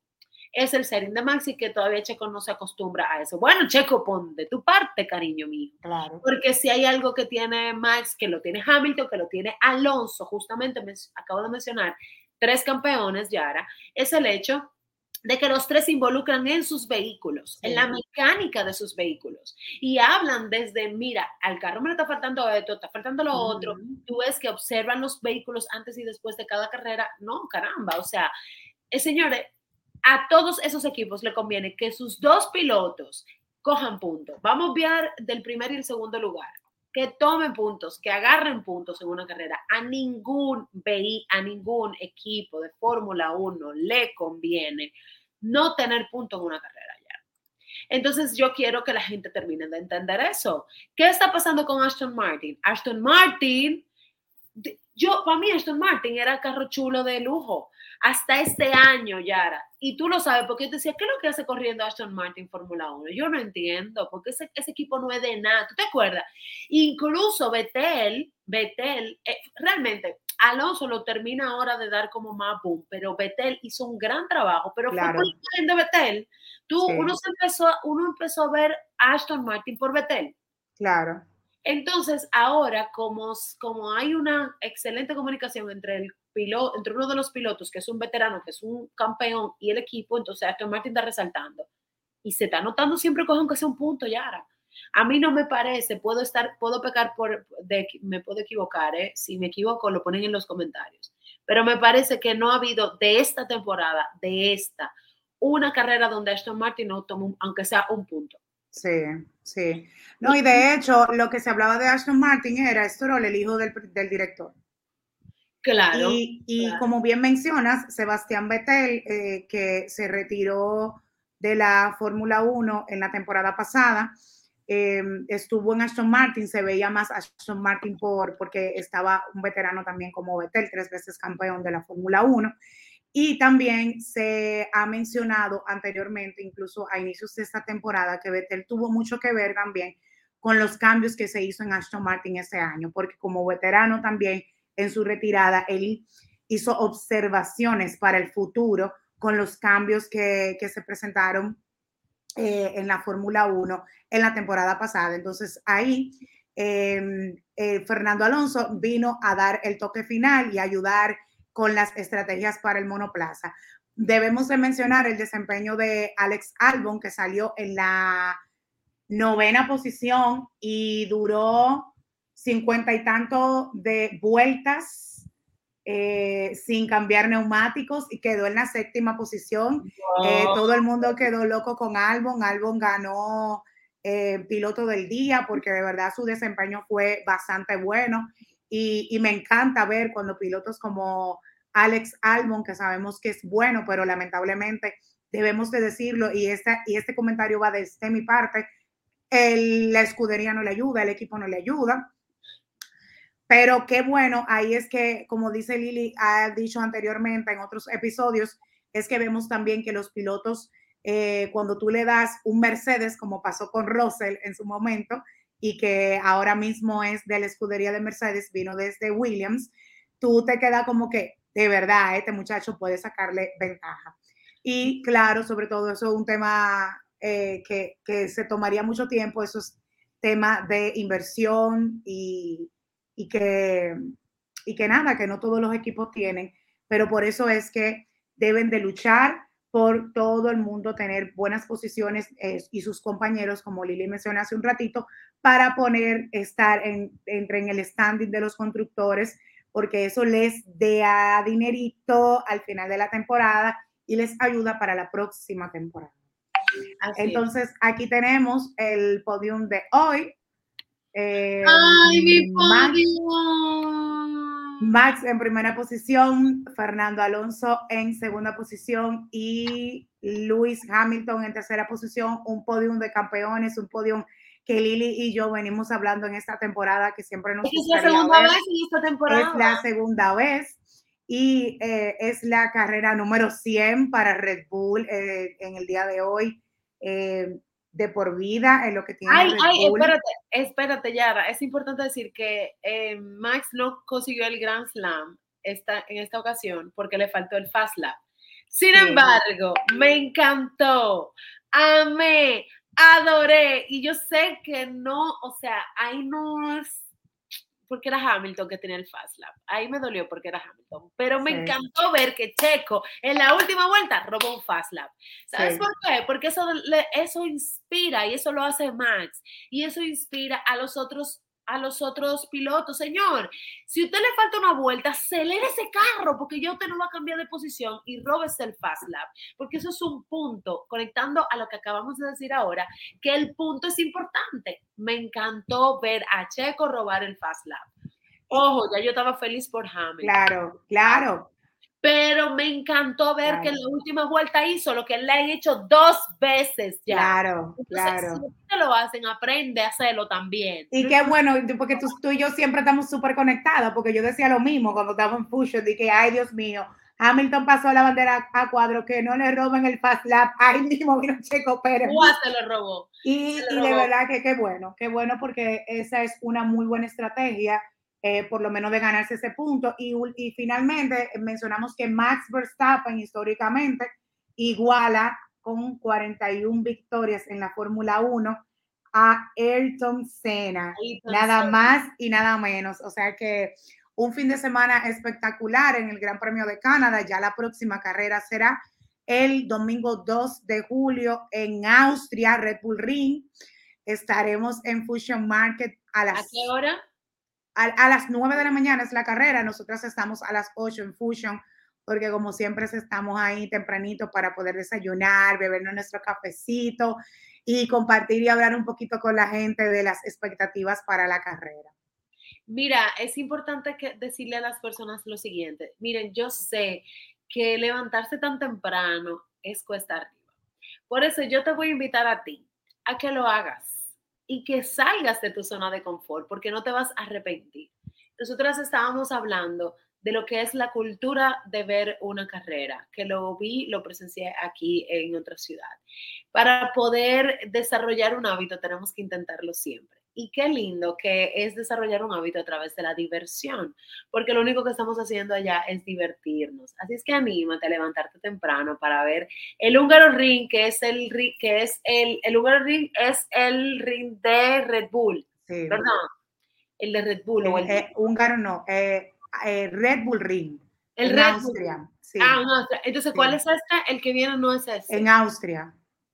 es el setting de Max y que todavía Checo no se acostumbra a eso. Bueno, Checo, pon de tu parte, cariño mío. Claro. Porque si hay algo que tiene Max, que lo tiene Hamilton, que lo tiene Alonso, justamente me acabo de mencionar tres campeones, Yara, es el hecho de que los tres se involucran en sus vehículos, en la mecánica de sus vehículos. Y hablan desde, mira, al carro me le está faltando esto, está faltando lo otro. Tú ves que observan los vehículos antes y después de cada carrera. No, caramba, o sea, eh, señores, a todos esos equipos le conviene que sus dos pilotos cojan puntos. Vamos a enviar del primer y el segundo lugar. Que tomen puntos, que agarren puntos en una carrera. A ningún VI, a ningún equipo de Fórmula 1 le conviene no tener puntos en una carrera. Entonces yo quiero que la gente termine de entender eso. ¿Qué está pasando con Aston Martin? Aston Martin, yo, para mí Aston Martin era carro chulo de lujo hasta este año, Yara. Y tú lo sabes, porque yo te decía, ¿qué es lo que hace corriendo Aston Martin Fórmula 1? Yo no entiendo, porque ese, ese, equipo no es de nada. ¿Tú te acuerdas? Incluso Betel, Betel, eh, realmente, Alonso lo termina ahora de dar como más boom, pero Betel hizo un gran trabajo, pero fue por de Betel. Tú, uno, se empezó, uno empezó a ver Aston Martin por Betel. Claro. Entonces, ahora, como, como hay una excelente comunicación entre el piloto, entre uno de los pilotos, que es un veterano, que es un campeón, y el equipo, entonces Aston Martin está resaltando. Y se está notando siempre coge aunque sea un punto, Yara. A mí no me parece, puedo estar, puedo pecar por, de, me puedo equivocar, ¿eh? si me equivoco lo ponen en los comentarios, pero me parece que no ha habido de esta temporada, de esta, una carrera donde Aston Martin no tomó, aunque sea un punto. Sí, sí. No, y de hecho, lo que se hablaba de Aston Martin era Stroll, el hijo del, del director. Claro. Y, como bien mencionas, Sebastián Vettel, eh, que se retiró de la Fórmula 1 en la temporada pasada, em, estuvo en Aston Martin, se veía más Aston Martin por, porque estaba un veterano también como Vettel, tres veces campeón de la Fórmula 1. Y también se ha mencionado anteriormente, incluso a inicios de esta temporada, que Vettel tuvo mucho que ver también con los cambios que se hizo en Aston Martin ese año, porque como veterano también en su retirada, él hizo observaciones para el futuro con los cambios que, se presentaron eh, en la Fórmula 1 en la temporada pasada. Entonces ahí em, eh, Fernando Alonso vino a dar el toque final y ayudar con las estrategias para el monoplaza. Debemos de mencionar el desempeño de Alex Albon, que salió en la novena posición y duró cincuenta y tanto de vueltas eh, sin cambiar neumáticos y quedó en la séptima posición. Eh, todo el mundo quedó loco con Albon. Albon ganó eh, piloto del día porque de verdad su desempeño fue bastante bueno y, y, me encanta ver cuando pilotos como Alex Albon, que sabemos que es bueno, pero lamentablemente debemos de decirlo y, esta, y este comentario va desde mi parte, la escudería no le ayuda, el equipo no le ayuda. Pero qué bueno, ahí es que, como dice Lili, ha dicho anteriormente en otros episodios, es que vemos también que los pilotos, eh, cuando tú le das un Mercedes, como pasó con Russell en su momento, y que ahora mismo es de la escudería de Mercedes, vino desde Williams, tú te queda como que, de verdad, este muchacho puede sacarle ventaja. Y claro, sobre todo eso es un tema eh, que, que, se tomaría mucho tiempo, esos temas de inversión y, y, que, y que nada, que no todos los equipos tienen, pero por eso es que deben de luchar por todo el mundo tener buenas posiciones eh, y sus compañeros, como Lili mencionó hace un ratito, para poner, estar en, entre en el standing de los constructores, porque eso les da dinerito al final de la temporada y les ayuda para la próxima temporada. Entonces, aquí tenemos el podium de hoy. Eh, ¡Ay, mi Max, en primera posición, Fernando Alonso en segunda posición y Luis Hamilton en tercera posición. Un podium de campeones, un podium que Lili y yo venimos hablando en esta temporada que siempre nos Es la segunda vez en esta temporada. Es la segunda vez y eh, es la carrera número 100 para Red Bull eh, en el día de hoy, eh, de por vida en lo que tiene ay, ay. Espérate, espérate, Yara, es importante decir que Max no consiguió el Grand Slam esta, en esta ocasión porque le faltó el Fast Lap. Sin embargo, me encantó, amé, adoré, y yo sé que no, o sea, ahí no es porque era Hamilton que tenía el Fast Lap. Ahí me dolió porque era Hamilton. Pero me encantó ver que Checo en la última vuelta robó un Fast Lap. ¿Sabes por qué? Porque eso, eso inspira y eso lo hace Max. Y eso inspira a los otros a los otros pilotos, señor, si usted le falta una vuelta, acelere ese carro porque yo usted no va a cambiar de posición y róbese el Fast Lap, porque eso es un punto, conectando a lo que acabamos de decir ahora, que el punto es importante. Me encantó ver a Checo robar el Fast Lap. Ojo, ya yo estaba feliz por Hamilton. Claro, claro pero me encantó ver que en la última vuelta hizo lo que le han hecho dos veces ya. Claro, claro. Si lo hacen, aprende a hacerlo también. Y qué bueno, porque tú, tú y yo siempre estamos súper conectados, porque yo decía lo mismo cuando estaba en Fusion, que, ay, Dios mío, Hamilton pasó la bandera a cuadro, que no le roben el fast lap, ahí mismo vino Checo Pérez. se lo robó. Y, y de verdad que qué bueno, qué bueno, porque esa es una muy buena estrategia eh, por lo menos de ganarse ese punto. Y, y finalmente mencionamos que Max Verstappen históricamente iguala con 41 victorias en la Fórmula 1 a Ayrton Senna, nada más y nada menos. O sea que un fin de semana espectacular en el Gran Premio de Canadá. Ya la próxima carrera será el domingo 2 de julio en Austria, Red Bull Ring. Estaremos en Fusion Market a las... ¿A qué hora? A, las 9 de la mañana es la carrera, nosotras estamos a las 8 en Fusion, porque como siempre estamos ahí tempranito para poder desayunar, bebernos nuestro cafecito y compartir y hablar un poquito con la gente de las expectativas para la carrera. Mira, es importante que decirle a las personas lo siguiente. Miren, yo sé que levantarse tan temprano es cuesta arriba. Por eso yo te voy a invitar a ti a que lo hagas y que salgas de tu zona de confort, porque no te vas a arrepentir. Nosotras estábamos hablando de lo que es la cultura de ver una carrera, que lo vi, lo presencié aquí en otra ciudad. Para poder desarrollar un hábito tenemos que intentarlo siempre. Y qué lindo que es desarrollar un hábito a través de la diversión, porque lo único que estamos haciendo allá es divertirnos. Así es que anímate a levantarte temprano para ver el húngaro ring, que es el que es el, el húngaro ring es el ring de Red Bull, sí. ¿verdad? El de Red Bull. o el, eh, húngaro no, eh, eh, Red Bull Ring. El en Red Austria. Bull. Sí. Ah, en Austria. Entonces, ¿cuál es este? El que viene no es este. En Austria.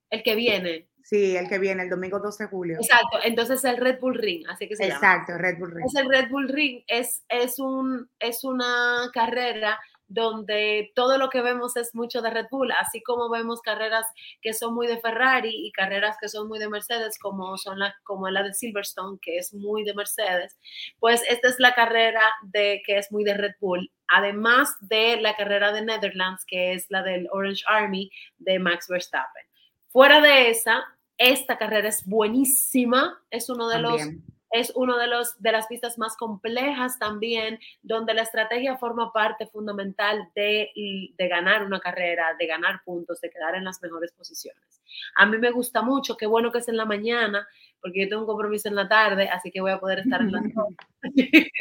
El que viene. Sí, el que viene el domingo 12 de julio. Exacto, entonces el Red Bull Ring, así que se Exacto, llama. Red Bull Ring. Es el Red Bull Ring, es, es, un, es una carrera donde todo lo que vemos es mucho de Red Bull, así como vemos carreras que son muy de Ferrari y carreras que son muy de Mercedes, como son la, como la de Silverstone, que es muy de Mercedes, pues esta es la carrera de que es muy de Red Bull, además de la carrera de Netherlands, que es la del Orange Army de Max Verstappen. Fuera de esa, esta carrera es buenísima, es uno de los es uno de, los, de las pistas más complejas también, donde la estrategia forma parte fundamental de, de, ganar una carrera, de ganar puntos, de quedar en las mejores posiciones. A mí me gusta mucho, qué bueno que es en la mañana, porque yo tengo un compromiso en la tarde, así que voy a poder estar en la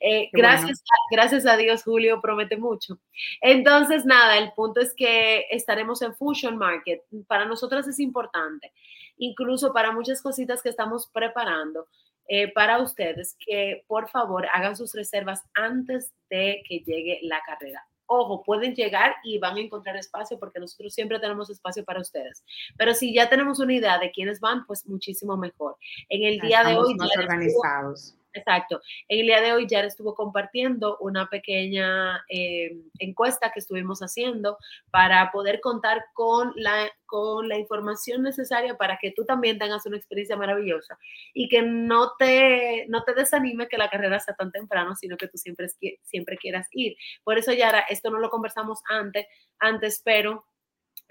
eh, gracias, bueno. gracias a Dios, Julio promete mucho. Entonces, nada, el punto es que estaremos en Fusion Market. Para nosotros es importante, incluso para muchas cositas que estamos preparando eh, para ustedes que por favor hagan sus reservas antes de que llegue la carrera. Ojo, pueden llegar y van a encontrar espacio porque nosotros siempre tenemos espacio para ustedes. Pero si ya tenemos una idea de quiénes van, pues muchísimo mejor. En el día Estamos de hoy... Más organizados. Estuvo, Exacto. En el día de hoy ya estuvo compartiendo una pequeña eh, encuesta que estuvimos haciendo para poder contar con la, con la información necesaria para que tú también tengas una experiencia maravillosa y que no te, no te desanime que la carrera sea tan temprano, sino que tú siempre, siempre quieras ir. Por eso, Yara, esto no lo conversamos antes, antes, pero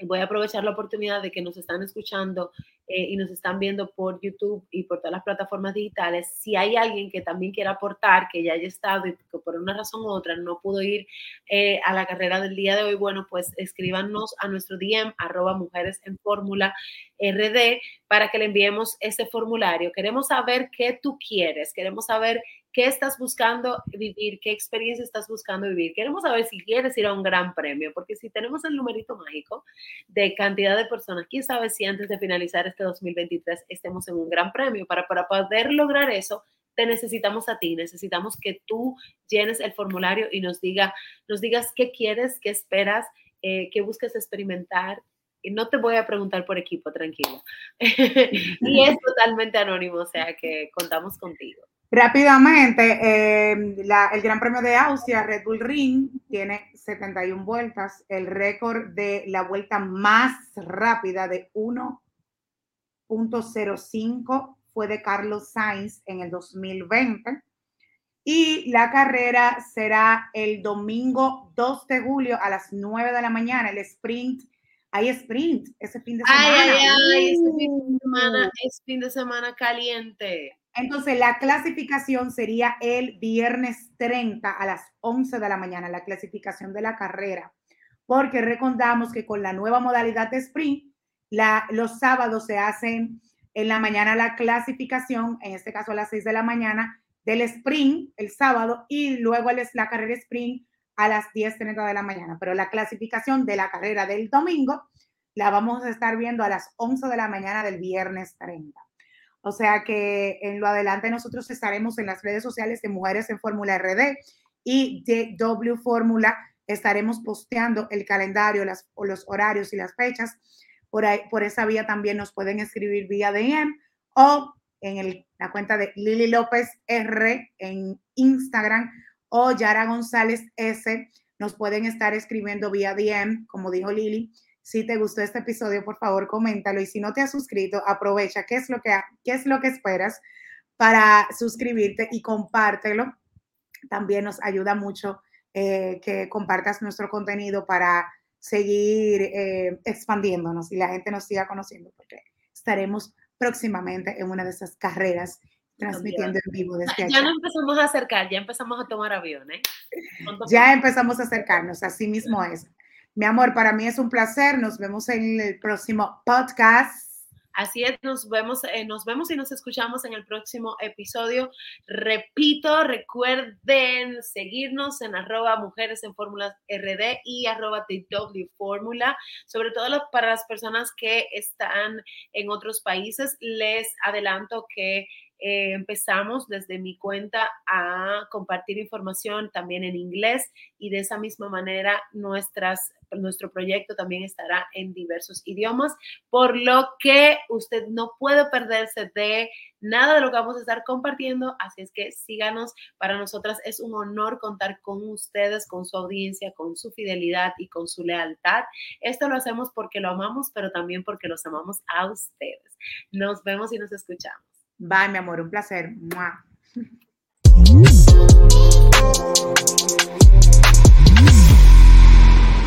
voy a aprovechar la oportunidad de que nos están escuchando eh, y nos están viendo por YouTube y por todas las plataformas digitales. Si hay alguien que también quiera aportar, que ya haya estado y que por una razón u otra no pudo ir eh, a la carrera del día de hoy, bueno, pues escríbanos a nuestro DM, arroba mujeres en fórmula RD, para que le enviemos ese formulario. Queremos saber qué tú quieres, queremos saber qué estás buscando vivir, qué experiencia estás buscando vivir. Queremos saber si quieres ir a un gran premio, porque si tenemos el numerito mágico de cantidad de personas, quién sabe si antes de finalizar este 2023 estemos en un gran premio. Para, para poder lograr eso, te necesitamos a ti, necesitamos que tú llenes el formulario y nos, diga, nos digas qué quieres, qué esperas, eh, qué buscas experimentar, y no te voy a preguntar por equipo, tranquilo. y es totalmente anónimo, o sea que contamos contigo. Rápidamente, eh, la, el Gran Premio de Austria, Red Bull Ring, tiene 71 vueltas. El récord de la vuelta más rápida de 1.05 fue de Carlos Sainz en el 2020. Y la carrera será el domingo 2 de julio a las 9 de la mañana. El sprint, hay sprint ese fin de semana. Ay, ay, ay, ese fin de semana es fin de semana caliente. Entonces, la clasificación sería el viernes 30 a las 11 de la mañana, la clasificación de la carrera, porque recordamos que con la nueva modalidad de sprint, la, los sábados se hacen en la mañana la clasificación, en este caso a las 6 de la mañana, del sprint el sábado y luego es la carrera sprint a las 10.30 de la mañana. Pero la clasificación de la carrera del domingo la vamos a estar viendo a las 11 de la mañana del viernes 30. O sea que en lo adelante nosotros estaremos en las redes sociales de Mujeres en Fórmula RD y de W Fórmula estaremos posteando el calendario, las, los horarios y las fechas. Por, esa vía también nos pueden escribir vía DM o en la cuenta de Lili López R en Instagram o Yara González S. Nos pueden estar escribiendo vía DM, como dijo Lili, si te gustó este episodio, por favor, coméntalo. Y si no te has suscrito, aprovecha qué es lo que, qué es lo que esperas para suscribirte y compártelo. También nos ayuda mucho eh, que compartas nuestro contenido para seguir eh, expandiéndonos y la gente nos siga conociendo, porque estaremos próximamente en una de esas carreras transmitiendo en vivo desde allá. Ya no empezamos a acercar, ya empezamos a tomar aviones. Ya empezamos a acercarnos, así mismo es. Mi amor, para mí es un placer. Nos vemos en el próximo podcast. Así es, nos vemos, eh, nos vemos y nos escuchamos en el próximo episodio. Repito, recuerden seguirnos en arroba mujeres en fórmulas RD y arroba TW Fórmula. Sobre todo para las personas que están en otros países, les adelanto que eh, empezamos desde mi cuenta a compartir información también en inglés y de esa misma manera nuestro proyecto también estará en diversos idiomas, por lo que usted no puede perderse de nada de lo que vamos a estar compartiendo, así es que síganos, para nosotras es un honor contar con ustedes, con su audiencia, con su fidelidad y con su lealtad. Esto lo hacemos porque lo amamos, pero también porque los amamos a ustedes. Nos vemos y nos escuchamos. Bye, mi amor, un placer.